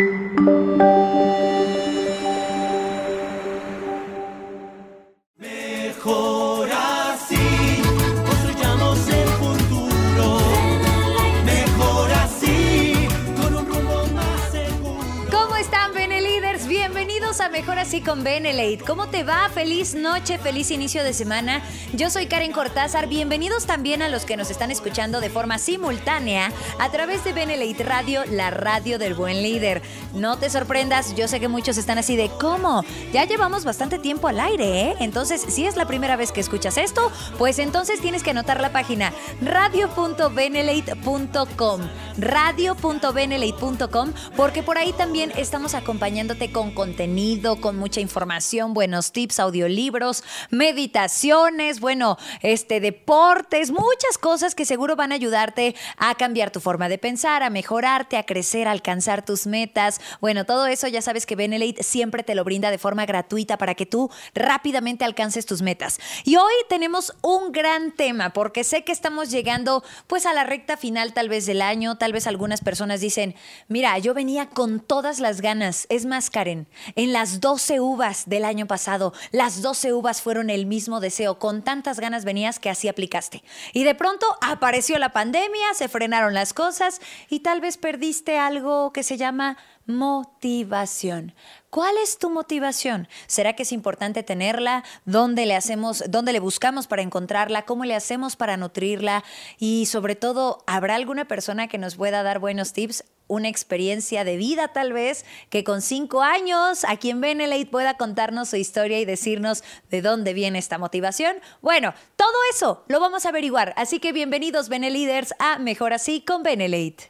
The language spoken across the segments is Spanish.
Thank you. Mejor Así con Benelate. ¿Cómo te va? Feliz noche, feliz inicio de semana. Yo soy Karen Cortázar. Bienvenidos también a los que nos están escuchando de forma simultánea a través de Benelate Radio, la radio del buen líder. No te sorprendas, yo sé que muchos están así de ¿cómo? Ya llevamos bastante tiempo al aire, ¿eh? Entonces, si es la primera vez que escuchas esto, pues entonces tienes que anotar la página radio.benelate.com radio.benelate.com porque por ahí también estamos acompañándote con contenido, con mucha información, buenos tips, audiolibros, meditaciones, bueno, este deportes, muchas cosas que seguro van a ayudarte a cambiar tu forma de pensar, a mejorarte, a crecer, a alcanzar tus metas. Bueno, todo eso ya sabes que Benelate siempre te lo brinda de forma gratuita para que tú rápidamente alcances tus metas. Y hoy tenemos un gran tema porque sé que estamos llegando pues a la recta final tal vez del año, tal vez algunas personas dicen, mira, yo venía con todas las ganas. Es más, Karen, en las 12 uvas del año pasado, las 12 uvas fueron el mismo deseo. Con tantas ganas venías que así aplicaste. Y de pronto apareció la pandemia, se frenaron las cosas y tal vez perdiste algo que se llama motivación. ¿Cuál es tu motivación? ¿Será que es importante tenerla? ¿Dónde le hacemos, dónde le buscamos para encontrarla? ¿Cómo le hacemos para nutrirla? Y sobre todo, ¿habrá alguna persona que nos pueda dar buenos tips? Una experiencia de vida tal vez, que con cinco años aquí en Benelate pueda contarnos su historia y decirnos de dónde viene esta motivación. Bueno, todo eso lo vamos a averiguar. Así que bienvenidos Beneliders a Mejor Así con Benelate.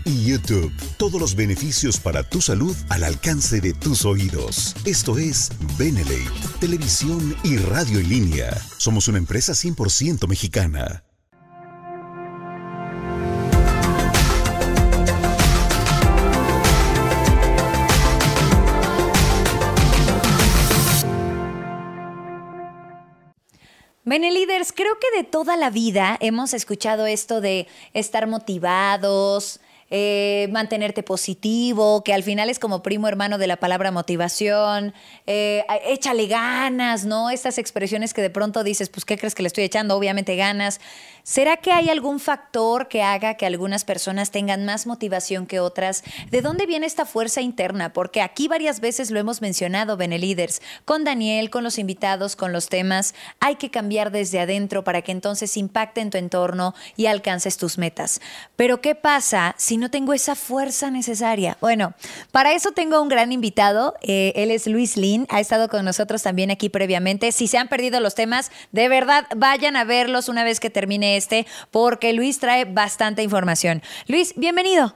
y YouTube. Todos los beneficios para tu salud al alcance de tus oídos. Esto es Benelate, televisión y radio en línea. Somos una empresa 100% mexicana. Bene Leaders, creo que de toda la vida hemos escuchado esto de estar motivados, eh, mantenerte positivo, que al final es como primo hermano de la palabra motivación, eh, échale ganas, ¿no? Estas expresiones que de pronto dices, pues, ¿qué crees que le estoy echando? Obviamente ganas. ¿Será que hay algún factor que haga que algunas personas tengan más motivación que otras? ¿De dónde viene esta fuerza interna? Porque aquí varias veces lo hemos mencionado, Beneliders, con Daniel, con los invitados, con los temas. Hay que cambiar desde adentro para que entonces impacte en tu entorno y alcances tus metas. Pero ¿qué pasa si no tengo esa fuerza necesaria? Bueno, para eso tengo un gran invitado. Eh, él es Luis Lin, ha estado con nosotros también aquí previamente. Si se han perdido los temas, de verdad vayan a verlos una vez que termine este, porque Luis trae bastante información. Luis, bienvenido.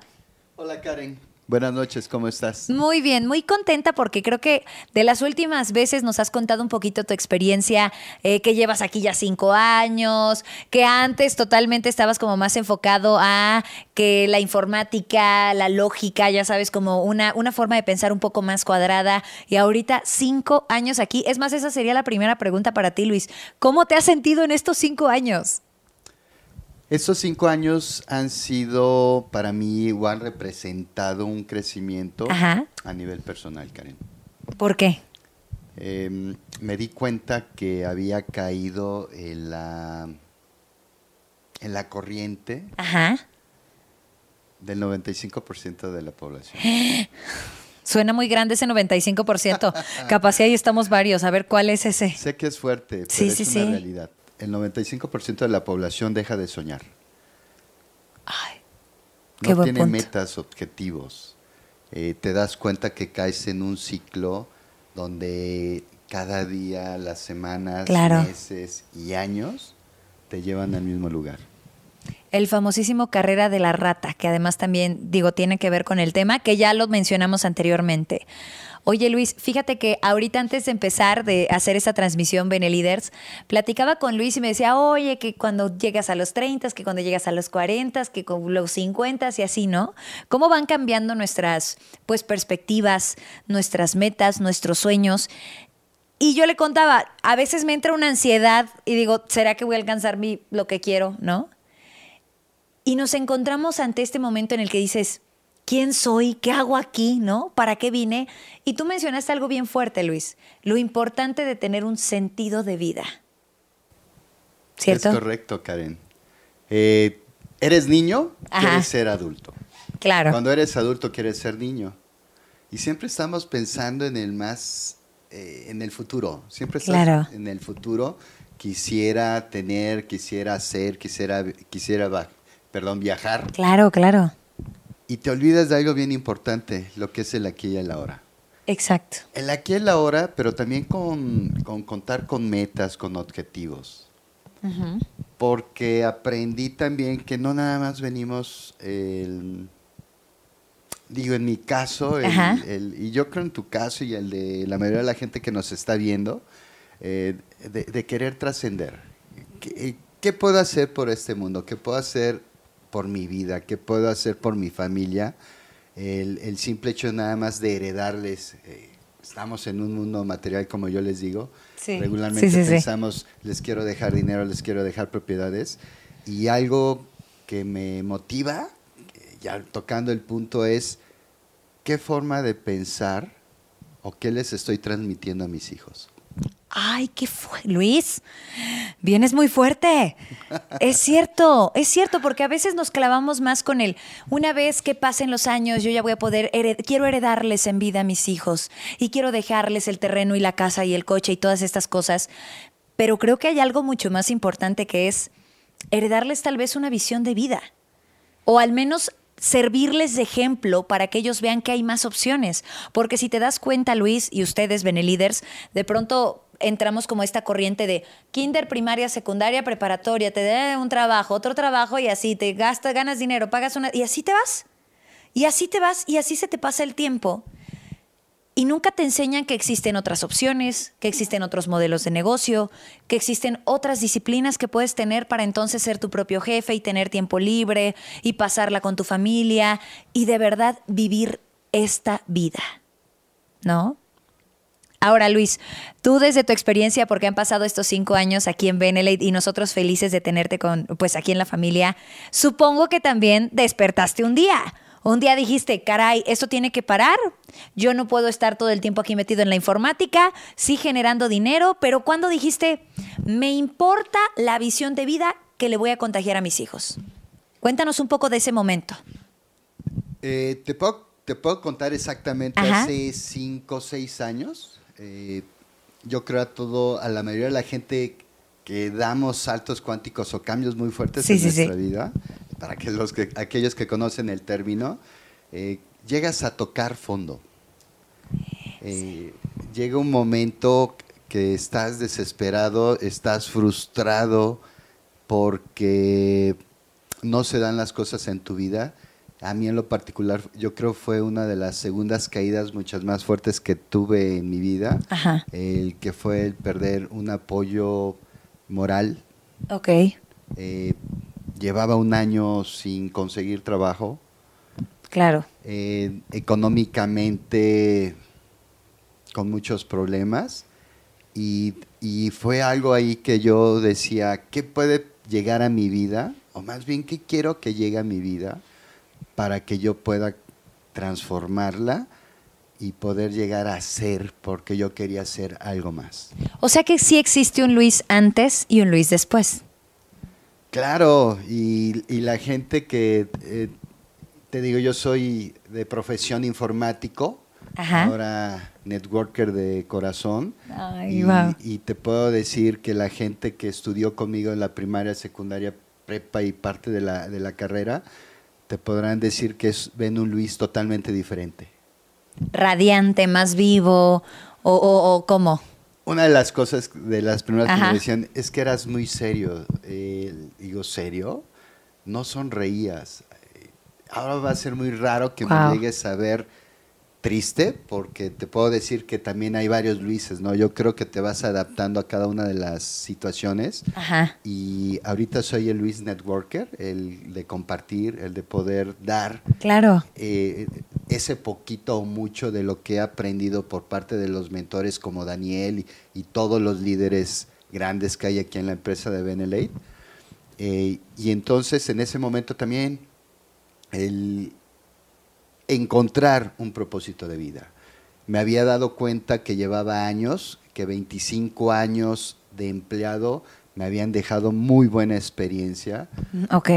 Hola Karen. Buenas noches, ¿cómo estás? Muy bien, muy contenta porque creo que de las últimas veces nos has contado un poquito tu experiencia, eh, que llevas aquí ya cinco años, que antes totalmente estabas como más enfocado a que la informática, la lógica, ya sabes, como una, una forma de pensar un poco más cuadrada y ahorita cinco años aquí. Es más, esa sería la primera pregunta para ti, Luis. ¿Cómo te has sentido en estos cinco años? Estos cinco años han sido para mí o han representado un crecimiento Ajá. a nivel personal, Karen. ¿Por qué? Eh, me di cuenta que había caído en la, en la corriente Ajá. del 95% de la población. Suena muy grande ese 95%. Capaz ahí estamos varios. A ver cuál es ese. Sé que es fuerte, pero Sí, es sí, una sí. realidad. El 95% de la población deja de soñar. Ay, no buen tiene punto. metas, objetivos. Eh, te das cuenta que caes en un ciclo donde cada día, las semanas, Claro. meses y años te llevan al mismo lugar. el famosísimo carrera de la rata, que además también, digo, tiene que ver con el tema, que ya lo mencionamos anteriormente. Oye Luis, fíjate que ahorita antes de empezar de hacer esta transmisión Beneliders, platicaba con Luis y me decía, oye, que cuando llegas a los 30, que cuando llegas a los 40, que con los 50 y así, ¿no? ¿Cómo van cambiando nuestras pues perspectivas, nuestras metas, nuestros sueños? Y yo le contaba, a veces me entra una ansiedad y digo, ¿será que voy a alcanzar mi, lo que quiero, no? Y nos encontramos ante este momento en el que dices, ¿quién soy? ¿Qué hago aquí? ¿No? ¿Para qué vine? Y tú mencionaste algo bien fuerte, Luis, lo importante de tener un sentido de vida. ¿Cierto? Es correcto, Karen. Eh, eres niño, Ajá. quieres ser adulto. Claro. Cuando eres adulto, quieres ser niño. Y siempre estamos pensando en el más, eh, en el futuro. Siempre estás Claro. en el futuro. Quisiera tener, quisiera hacer, quisiera, quisiera, perdón, viajar. Claro, claro. Y te olvidas de algo bien importante, lo que es el aquí y el ahora. Exacto. El aquí y el ahora, pero también con, con contar con metas, con objetivos. Porque aprendí también que no nada más venimos, el- digo, en mi caso, el- Ajá. el- y yo creo en tu caso y el de la mayoría de la gente que nos está viendo, eh, de, de querer trascender. ¿Qué, qué puedo hacer por este mundo? ¿Qué puedo hacer por mi vida? ¿Qué puedo hacer por mi familia? El, el simple hecho nada más de heredarles, eh, estamos en un mundo material como yo les digo, Sí. regularmente Sí, sí, sí. pensamos, les quiero dejar dinero, les quiero dejar propiedades, y algo que me motiva, eh, ya tocando el punto, es qué forma de pensar o qué les estoy transmitiendo a mis hijos. Ay, qué fue, Luis. Vienes muy fuerte. Es cierto, es cierto, porque a veces nos clavamos más con el. Una vez que pasen los años, yo ya voy a poder. quiero heredarles en vida a mis hijos y quiero dejarles el terreno y la casa y el coche y todas estas cosas. Pero creo que hay algo mucho más importante que es heredarles tal vez una visión de vida o al menos servirles de ejemplo para que ellos vean que hay más opciones. Porque si te das cuenta, Luis, y ustedes, Benelíders, de pronto entramos como esta corriente de kinder, primaria, secundaria, preparatoria, te da un trabajo, otro trabajo y así te gastas, ganas dinero, pagas una... y así te vas. Y así te vas y así se te pasa el tiempo. Y nunca te enseñan que existen otras opciones, que existen otros modelos de negocio, que existen otras disciplinas que puedes tener para entonces ser tu propio jefe y tener tiempo libre y pasarla con tu familia y de verdad vivir esta vida. ¿No? Ahora, Luis, tú desde tu experiencia, porque han pasado estos cinco años aquí en Benelete y nosotros felices de tenerte con, pues aquí en la familia, supongo que también despertaste un día. Un día dijiste, caray, esto tiene que parar. Yo no puedo estar todo el tiempo aquí metido en la informática, sí generando dinero, pero cuando dijiste, me importa la visión de vida que le voy a contagiar a mis hijos. Cuéntanos un poco de ese momento. Eh, te, puedo, te puedo contar exactamente Ajá. hace cinco o seis años. eh, yo creo a todo, a la mayoría de la gente que damos saltos cuánticos o cambios muy fuertes Sí, en sí, sí. nuestra vida, para que los que, aquellos que conocen el término, eh, llegas a tocar fondo. Eh, llega un momento que estás desesperado, estás frustrado porque no se dan las cosas en tu vida. A mí en lo particular, yo creo fue una de las segundas caídas muchas más fuertes que tuve en mi vida. Ajá. El que fue el perder un apoyo moral. Ok. Eh, llevaba un año sin conseguir trabajo. Claro. Eh, económicamente con muchos problemas. Y, y fue algo ahí que yo decía, ¿qué puede llegar a mi vida? O más bien, ¿qué quiero que llegue a mi vida para que yo pueda transformarla y poder llegar a ser, porque yo quería ser algo más. O sea que sí existe un Luis antes y un Luis después. Claro, y, y la gente que, eh, te digo, yo soy de profesión informático, Ajá. ahora networker de corazón, Ay, y, y te puedo decir que la gente que estudió conmigo en la primaria, secundaria, prepa y parte de la, de la carrera, te podrán decir que es, ven un Luis totalmente diferente. Radiante, más vivo, o, o, o cómo. Una de las cosas de las primeras que me decían es que eras muy serio. Eh, digo, ¿serio? no sonreías. Ahora va a ser muy raro que Wow. me llegues a ver triste, porque te puedo decir que también hay varios Luises, ¿no? Yo creo que te vas adaptando a cada una de las situaciones. Ajá. Y ahorita soy el Luis Networker, el de compartir, el de poder dar Claro. eh, ese poquito o mucho de lo que he aprendido por parte de los mentores como Daniel y, y todos los líderes grandes que hay aquí en la empresa de Benelate. Eh, y entonces en ese momento también el encontrar un propósito de vida. Me había dado cuenta que llevaba años, que 25 años de empleado me habían dejado muy buena experiencia Ok.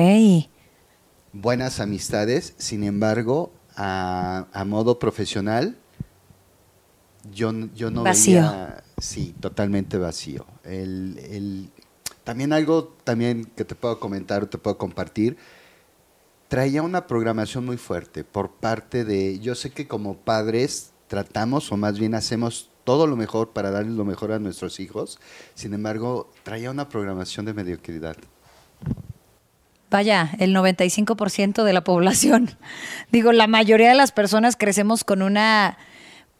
buenas amistades, sin embargo, a, a modo profesional, yo, yo no Vacío. veía, sí, totalmente vacío. El, el- también algo también que te puedo comentar o te puedo compartir, traía una programación muy fuerte por parte de, yo sé que como padres tratamos o más bien hacemos todo lo mejor para darles lo mejor a nuestros hijos, sin embargo, traía una programación de mediocridad. Vaya, el 95% de la población. Digo, la mayoría de las personas crecemos con una...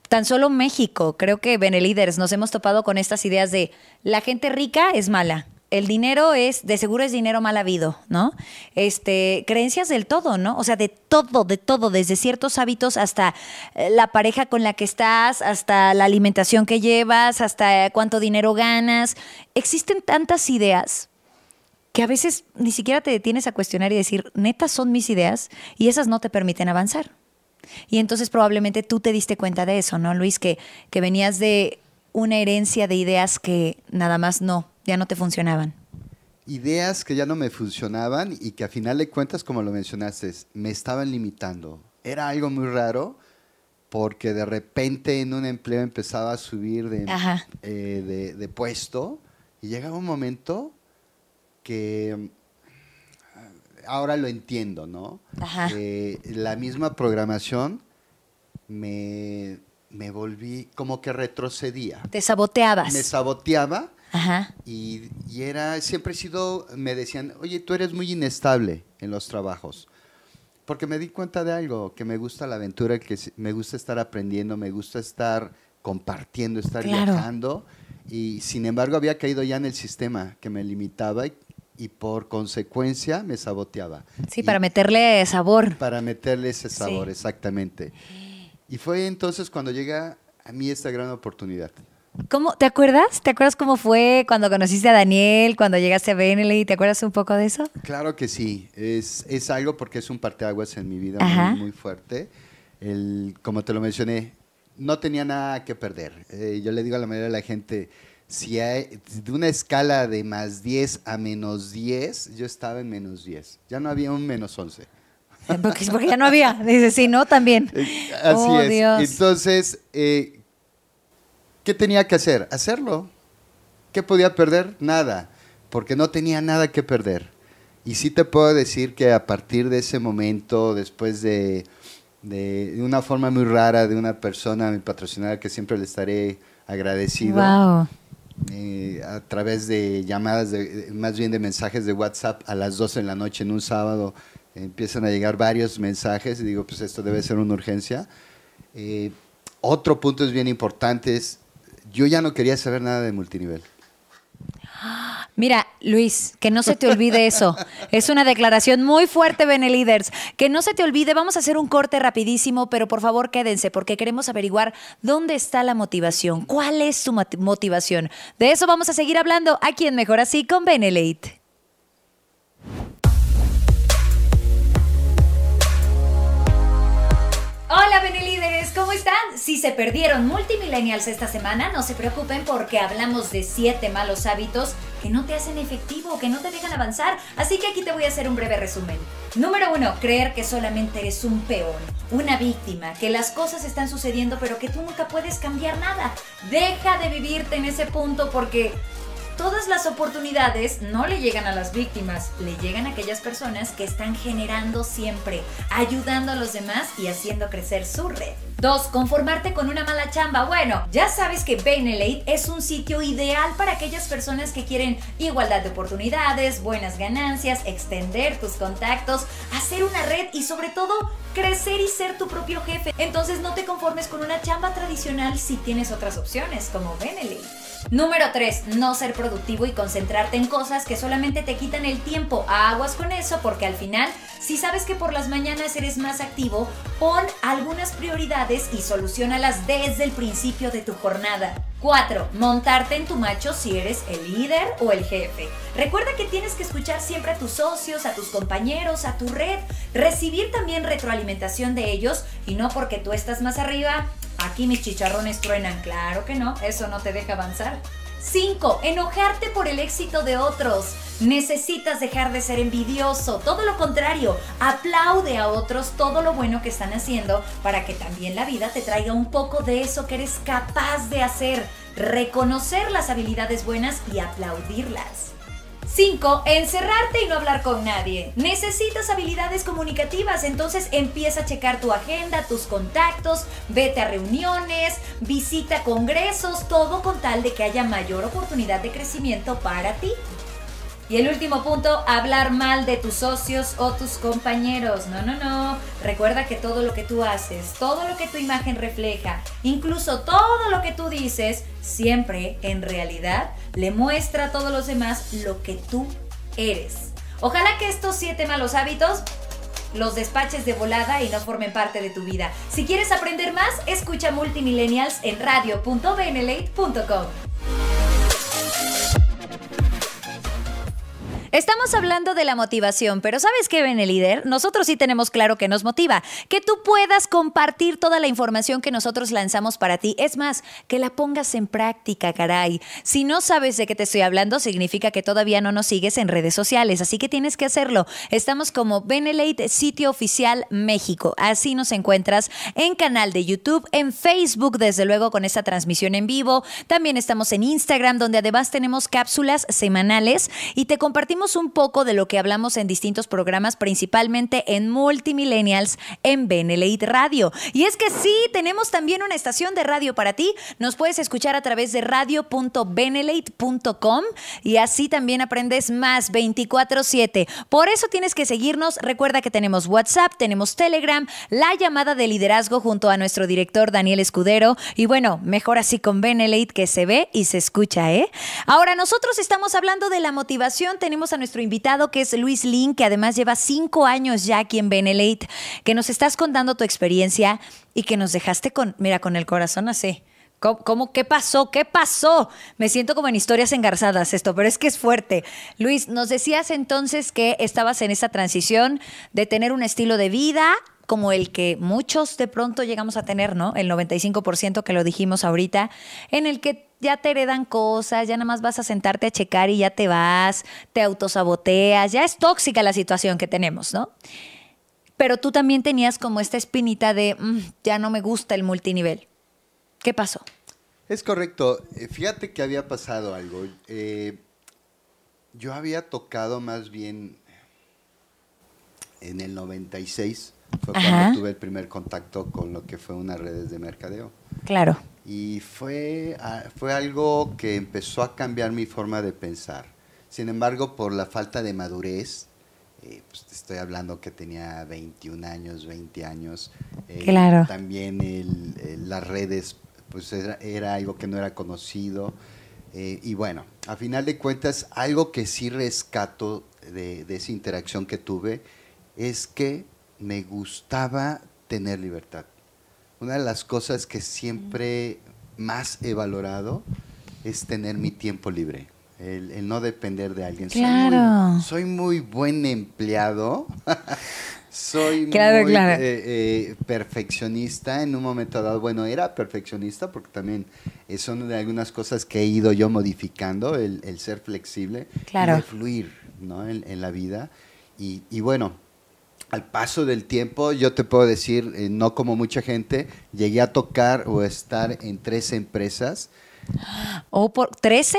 Tan solo México, creo que Benelíderes nos hemos topado con estas ideas de la gente rica es mala. El dinero es, de seguro es dinero mal habido, ¿no? Este, creencias del todo, ¿no? O sea, de todo, de todo, desde ciertos hábitos hasta eh, la pareja con la que estás, hasta la alimentación que llevas, hasta cuánto dinero ganas. Existen tantas ideas que a veces ni siquiera te detienes a cuestionar y decir, neta son mis ideas y esas no te permiten avanzar. Y entonces probablemente tú te diste cuenta de eso, ¿no, Luis? Que, que venías de una herencia de ideas que nada más no, ya no te funcionaban. ideas que ya no me funcionaban y que a final de cuentas, como lo mencionaste, me estaban limitando. Era algo muy raro porque de repente en un empleo empezaba a subir de, eh, de, de puesto y llegaba un momento que mm, ahora lo entiendo, ¿no? Ajá. Eh, la misma programación me, me volví como que retrocedía. Te saboteabas. Me saboteaba Ajá. y, y era, siempre he sido, me decían, oye, tú eres muy inestable en los trabajos. Porque me di cuenta de algo, que me gusta la aventura, que me gusta estar aprendiendo, me gusta estar compartiendo, estar Claro. viajando. Y sin embargo había caído ya en el sistema que me limitaba y, y por consecuencia me saboteaba. Sí, Y- para meterle sabor. para meterle ese sabor, Sí. exactamente. Y fue entonces cuando llega a mí esta gran oportunidad. ¿Cómo, ¿Te acuerdas? ¿Te acuerdas cómo fue cuando conociste a Daniel, cuando llegaste a Beneley? ¿Te acuerdas un poco de eso? Claro que sí, es, es algo porque es un parteaguas en mi vida muy fuerte. El, como te lo mencioné, no tenía nada que perder. Eh, yo le digo a la mayoría de la gente, si hay, de una escala de más 10 a menos 10, yo estaba en menos 10. Ya no había un menos 11. Porque, porque ya no había. Dice, sí, no, también. Eh, Así Oh, es. Dios. Entonces, eh, ¿qué tenía que hacer? Hacerlo. ¿Qué podía perder? Nada, porque no tenía nada que perder. Y sí te puedo decir que a partir de ese momento, después de, de, una forma muy rara de una persona, mi patrocinadora, que siempre le estaré agradecido, Wow. Eh, a través de llamadas, de, de- más bien de mensajes de WhatsApp a las 12 de la noche en un sábado, empiezan a llegar varios mensajes y digo, pues esto debe ser una urgencia. Eh, otro punto es bien importante, es, yo ya no quería saber nada de multinivel. Mira, Luis, que no se te olvide eso. Es una declaración muy fuerte, Beneliders. Que no se te olvide, vamos a hacer un corte rapidísimo, pero por favor quédense porque queremos averiguar dónde está la motivación, cuál es su moti- motivación. De eso vamos a seguir hablando aquí en Mejor Así con Benelate. Hola Benelíderes, ¿cómo están? Si se perdieron Multimillennials esta semana, no se preocupen porque hablamos de siete malos hábitos que no te hacen efectivo, que no te dejan avanzar. Así que aquí te voy a hacer un breve resumen. Número uno, creer que solamente eres un peón, una víctima, que las cosas están sucediendo pero que tú nunca puedes cambiar nada. Deja de vivirte en ese punto porque todas las oportunidades no le llegan a las víctimas, le llegan a aquellas personas que están generando siempre, ayudando a los demás y haciendo crecer su red. 2. Conformarte con una mala chamba. Bueno, ya sabes que Benelate es un sitio ideal para aquellas personas que quieren igualdad de oportunidades, buenas ganancias, extender tus contactos, hacer una red y sobre todo crecer y ser tu propio jefe. Entonces no te conformes con una chamba tradicional si tienes otras opciones como Benelate. Número 3. No ser productivo y concentrarte en cosas que solamente te quitan el tiempo. Aguas con eso porque al final, si sabes que por las mañanas eres más activo, pon algunas prioridades y solucionalas desde el principio de tu jornada. 4. Montarte en tu macho si eres el líder o el jefe. Recuerda que tienes que escuchar siempre a tus socios, a tus compañeros, a tu red, recibir también retroalimentación de ellos y no porque tú estás más arriba, aquí mis chicharrones truenan. Claro que no, eso no te deja avanzar. 5. Enojarte por el éxito de otros. Necesitas dejar de ser envidioso. Todo lo contrario, aplaude a otros todo lo bueno que están haciendo para que también la vida te traiga un poco de eso que eres capaz de hacer. Reconocer las habilidades buenas y aplaudirlas. 5. Encerrarte y no hablar con nadie. Necesitas habilidades comunicativas, entonces empieza a checar tu agenda, tus contactos, vete a reuniones, visita congresos, todo con tal de que haya mayor oportunidad de crecimiento para ti. Y el último punto, hablar mal de tus socios o tus compañeros. No, no, no. Recuerda que todo lo que tú haces, todo lo que tu imagen refleja, incluso todo lo que tú dices, siempre en realidad le muestra a todos los demás lo que tú eres. Ojalá que estos siete malos hábitos los despaches de volada y no formen parte de tu vida. Si quieres aprender más, escucha Multimillennials en radio.benelate.com. Estamos hablando de la motivación, pero ¿sabes qué, Ben el líder? Nosotros sí tenemos claro que nos motiva, que tú puedas compartir toda la información que nosotros lanzamos para ti. Es más, que la pongas en práctica, caray. Si no sabes de qué te estoy hablando, significa que todavía no nos sigues en redes sociales, así que tienes que hacerlo. Estamos como Benelate Sitio Oficial México. Así nos encuentras en canal de YouTube, en Facebook, desde luego con esta transmisión en vivo. También estamos en Instagram, donde además tenemos cápsulas semanales y te compartimos un poco de lo que hablamos en distintos programas, principalmente en Multimillennials en Benelate Radio. Y es que sí, tenemos también una estación de radio para ti. Nos puedes escuchar a través de radio.benelate.com y así también aprendes más 24/7. Por eso tienes que seguirnos. Recuerda que tenemos WhatsApp, tenemos Telegram, la llamada de liderazgo junto a nuestro director Daniel Escudero. Y bueno, mejor así con Benelate que se ve y se escucha, ¿eh? Ahora, nosotros estamos hablando de la motivación. Tenemos a nuestro invitado que es Luis Lin, que además lleva cinco años ya aquí en Benelate, que nos estás contando tu experiencia y que nos dejaste con, mira, con el corazón así. ¿Cómo, qué pasó? ¿Qué pasó? Me siento como en historias engarzadas esto, pero es que es fuerte. Luis, nos decías entonces que estabas en esa transición de tener un estilo de vida como el que muchos de pronto llegamos a tener, ¿no? El 95% que lo dijimos ahorita, en el que ya te heredan cosas, ya nada más vas a sentarte a checar y ya te vas, te autosaboteas, ya es tóxica la situación que tenemos, ¿no? Pero tú también tenías como esta espinita de, "Mm, ya no me gusta el multinivel. ¿Qué pasó? Es correcto. Eh, Fíjate que había pasado algo. Eh, yo había tocado más bien en el 96. Fue Ajá. cuando tuve el primer contacto con lo que fue unas redes de mercadeo. Claro. Y fue, ah, fue algo que empezó a cambiar mi forma de pensar. Sin embargo, por la falta de madurez, eh, pues te estoy hablando que tenía 21 años, 20 años. eh, Claro. También el- el- las redes, pues era, era algo que no era conocido. eh, y bueno, a final de cuentas, algo que sí rescato de, de esa interacción que tuve es que me gustaba tener libertad. Una de las cosas que siempre más he valorado es tener mi tiempo libre, el, el no depender de alguien. Soy muy- Claro. Soy muy, buen empleado, soy Claro, muy claro. eh, eh, perfeccionista en un momento dado. Bueno, era perfeccionista porque también son de algunas cosas que he ido yo modificando, el, el ser flexible Claro. y de fluir ¿no? en, en la vida. Y, y bueno, al paso del tiempo, yo te puedo decir, eh, no como mucha gente, llegué a tocar o estar en tres empresas. ¿O por 13?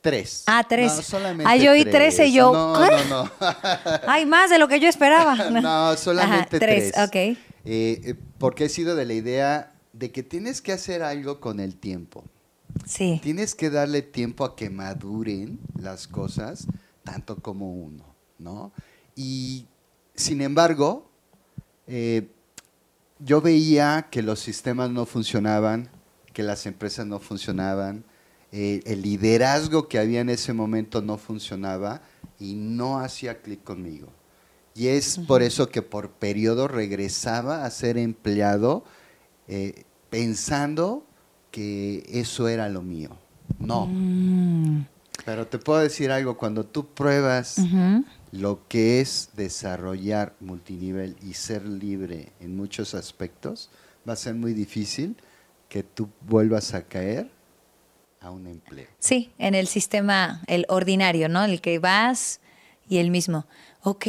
Tres. Ah, tres. No, solamente Ah, yo oí trece y yo, No, no, no. Hay más de lo que yo esperaba. no, solamente Ajá, tres. tres. ok. Eh, porque he sido de la idea de que tienes que hacer algo con el tiempo. Sí. Tienes que darle tiempo a que maduren las cosas, tanto como uno, ¿no? Y sin embargo, eh, yo veía que los sistemas no funcionaban, que las empresas no funcionaban, eh, el liderazgo que había en ese momento no funcionaba y no hacía clic conmigo. Y es por eso que por periodo regresaba a ser empleado eh, pensando que eso era lo mío. No. Mm. Pero te puedo decir algo, cuando tú pruebas. Lo que es desarrollar multinivel y ser libre en muchos aspectos, va a ser muy difícil que tú vuelvas a caer a un empleo. Sí, en el sistema, el ordinario, ¿no? El que vas y el mismo. Ok.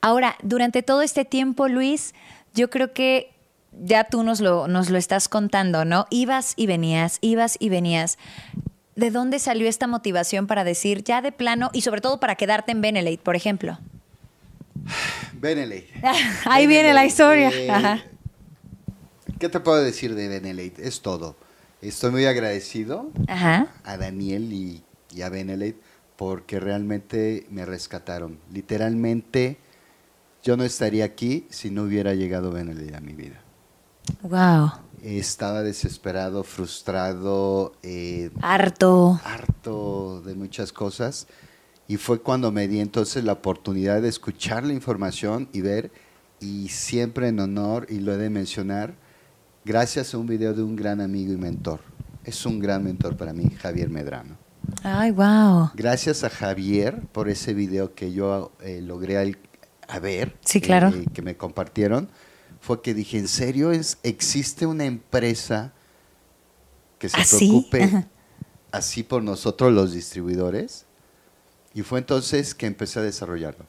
Ahora, durante todo este tiempo, Luis, yo creo que ya tú nos lo, nos lo estás contando, ¿no? Ibas y venías, ibas y venías. ¿De dónde salió esta motivación para decir ya de plano y sobre todo para quedarte en Benelete, por ejemplo? Benelete. Ahí viene la historia. eh, Ajá. ¿Qué te puedo decir de Benelete? Es todo. Estoy muy agradecido Ajá. a Daniel y, y a Benelete porque realmente me rescataron. Literalmente, yo no estaría aquí si no hubiera llegado Benelete a mi vida. Wow. Estaba desesperado, frustrado, eh, Harto. harto de muchas cosas. Y fue cuando me di entonces la oportunidad de escuchar la información y ver, y siempre en honor, y lo he de mencionar, gracias a un video de un gran amigo y mentor. Es un gran mentor para mí, Javier Medrano. Ay, wow. Gracias a Javier por ese video que yo eh, logré al- a ver, Sí, claro. eh, que me compartieron, fue que dije, ¿en serio es, existe una empresa que se ¿Así? preocupe Ajá. así por nosotros los distribuidores? Y fue entonces que empecé a desarrollarlo.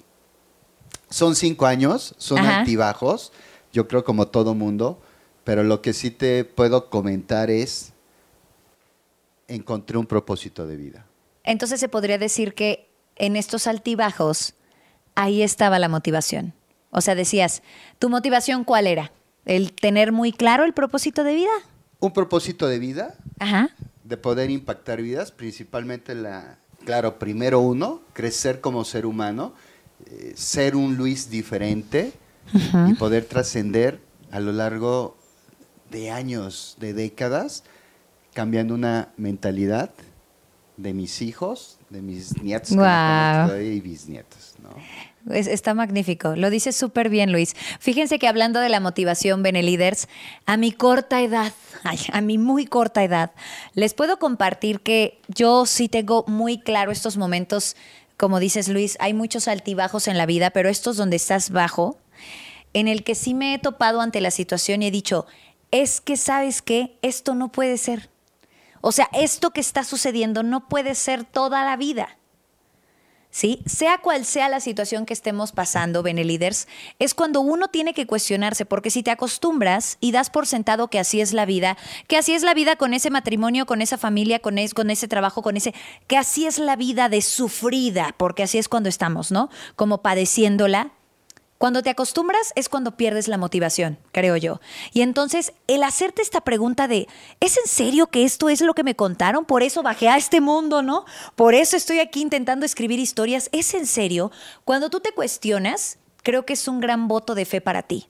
Son cinco años, son Ajá. altibajos, yo creo como todo mundo, pero lo que sí te puedo comentar es, encontré un propósito de vida. Entonces se podría decir que en estos altibajos ahí estaba la motivación. O sea, decías, ¿tu motivación cuál era? ¿El tener muy claro el propósito de vida? Un propósito de vida, Ajá. de poder impactar vidas, principalmente la, claro, primero uno, crecer como ser humano, eh, ser un Luis diferente y poder trascender a lo largo de años, de décadas, cambiando una mentalidad de mis hijos, de mis nietos que no y bisnietos, ¿no? Es- está magnífico. Lo dices súper bien, Luis. Fíjense que hablando de la motivación, Beneliders, a mi corta edad, ay, a mi muy corta edad, les puedo compartir que yo sí tengo muy claro estos momentos, como dices, Luis, hay muchos altibajos en la vida, pero estos donde estás bajo, en el que sí me he topado ante la situación y he dicho, es que sabes qué, esto no puede ser. O sea, esto que está sucediendo no puede ser toda la vida. ¿Sí? Sea cual sea la situación que estemos pasando, Beneliders, es cuando uno tiene que cuestionarse, porque si te acostumbras y das por sentado que así es la vida, que así es la vida con ese matrimonio, con esa familia, con, con ese trabajo, con ese, que así es la vida de sufrida, porque así es cuando estamos, ¿no? Como padeciéndola, cuando te acostumbras es cuando pierdes la motivación, creo yo. Y entonces, el hacerte esta pregunta de, ¿es en serio que esto es lo que me contaron? Por eso bajé a este mundo, ¿no? Por eso estoy aquí intentando escribir historias. ¿Es en serio? Cuando tú te cuestionas, creo que es un gran voto de fe para ti.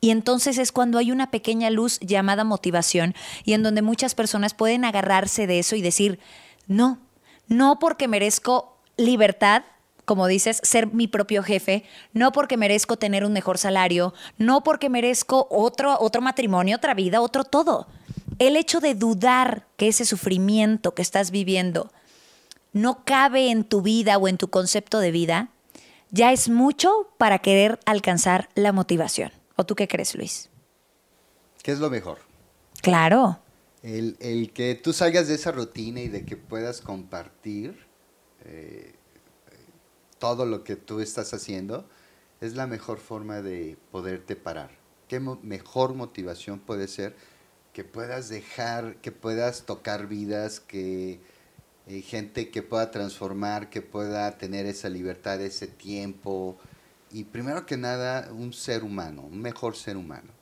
Y entonces es cuando hay una pequeña luz llamada motivación y en donde muchas personas pueden agarrarse de eso y decir, no, no porque merezco libertad, como dices, ser mi propio jefe, no porque merezco tener un mejor salario, no porque merezco otro, otro matrimonio, otra vida, otro todo. El hecho de dudar que ese sufrimiento que estás viviendo no cabe en tu vida o en tu concepto de vida, ya es mucho para querer alcanzar la motivación. ¿O tú qué crees, Luis? ¿Qué es lo mejor? Claro. El, el que tú salgas de esa rutina y de que puedas compartir eh, todo lo que tú estás haciendo es la mejor forma de poderte parar. ¿Qué mo- mejor motivación puede ser que puedas dejar, que puedas tocar vidas, que eh, gente que pueda transformar, que pueda tener esa libertad, ese tiempo. Y primero que nada, un ser humano, un mejor ser humano.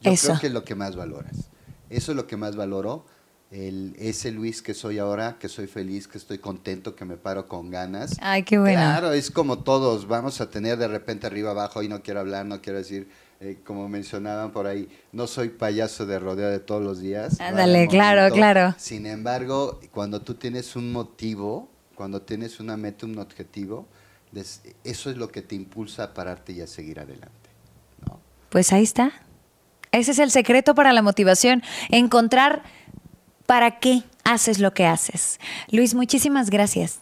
Yo Eso. creo que es lo que más valoras. Eso es lo que más valoro. El, ese Luis que soy ahora, que soy feliz, que estoy contento, que me paro con ganas. Ay, qué bueno. Claro, es como todos, vamos a tener de repente arriba abajo y no quiero hablar, no quiero decir, eh, como mencionaban por ahí, no soy payaso de rodeo de todos los días. Ándale, claro, claro. Sin embargo, cuando tú tienes un motivo, cuando tienes una meta, un objetivo, eso es lo que te impulsa a pararte y a seguir adelante. ¿no? Pues ahí está. Ese es el secreto para la motivación, encontrar para qué haces lo que haces. Luis, muchísimas gracias.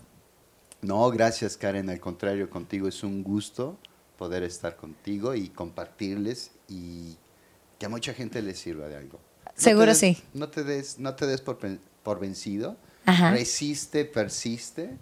No, gracias Karen, al contrario, contigo es un gusto poder estar contigo y compartirles y que a mucha gente les sirva de algo. No Seguro des- sí. No te des, no te des por, por vencido, Ajá. resiste, persiste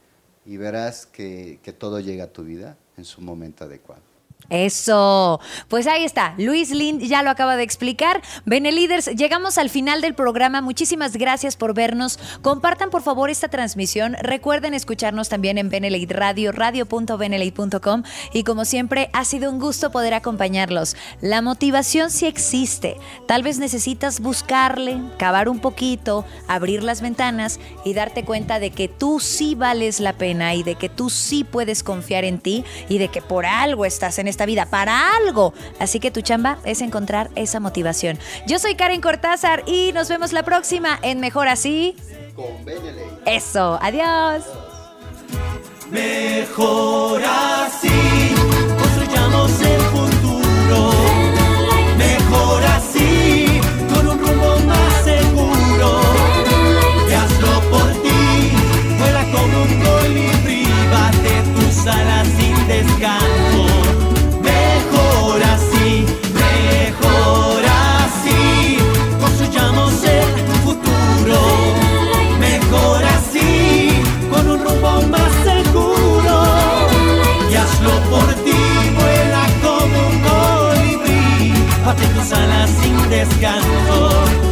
y verás que, que todo llega a tu vida en su momento adecuado. Eso. Pues ahí está. Luis Lind ya lo acaba de explicar. Benelíderes, llegamos al final del programa. Muchísimas gracias por vernos. Compartan por favor esta transmisión. Recuerden escucharnos también en Benelite Radio, radio.benelite.com. Y como siempre, ha sido un gusto poder acompañarlos. La motivación sí existe. Tal vez necesitas buscarle, cavar un poquito, abrir las ventanas y darte cuenta de que tú sí vales la pena y de que tú sí puedes confiar en ti y de que por algo estás en esta vida, para algo. Así que tu chamba es encontrar esa motivación. Yo soy Karen Cortázar y nos vemos la próxima en Mejor Así. Con Beneley. Eso, adiós. Mejor así. sin descanso.